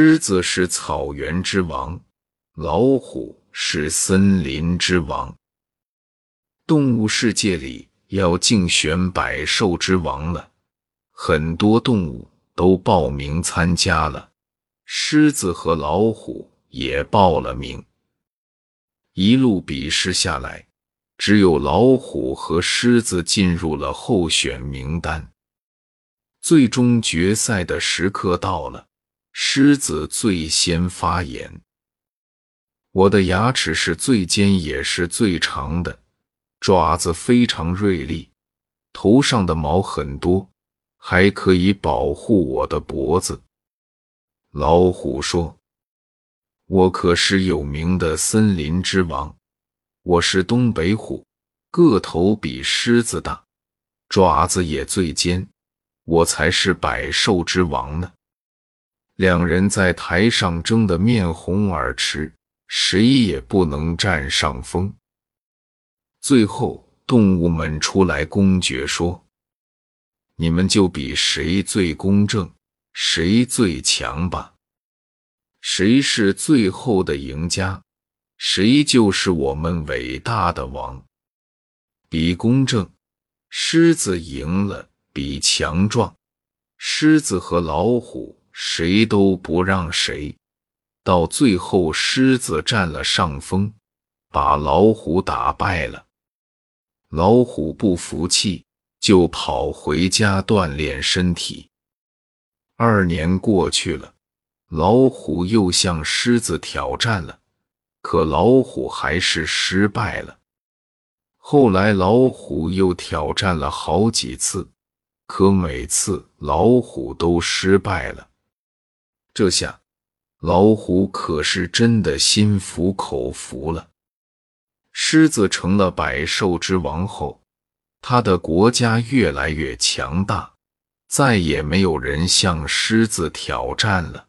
狮子是草原之王，老虎是森林之王。动物世界里要竞选百兽之王了，很多动物都报名参加了，狮子和老虎也报了名。一路比试下来，只有老虎和狮子进入了候选名单。最终决赛的时刻到了。狮子最先发言。我的牙齿是最尖也是最长的，爪子非常锐利，头上的毛很多，还可以保护我的脖子。老虎说：“我可是有名的森林之王，我是东北虎，个头比狮子大，爪子也最尖，我才是百兽之王呢。”两人在台上争得面红耳赤，谁也不能占上风。最后，动物们出来公决，说：“你们就比谁最公正，谁最强吧。谁是最后的赢家，谁就是我们伟大的王。比公正，狮子赢了；比强壮，狮子和老虎。”谁都不让谁，到最后狮子占了上风，把老虎打败了。老虎不服气，就跑回家锻炼身体。二年过去了，老虎又向狮子挑战了，可老虎还是失败了。后来老虎又挑战了好几次，可每次老虎都失败了。这下，老虎可是真的心服口服了。狮子成了百兽之王后，它的国家越来越强大，再也没有人向狮子挑战了。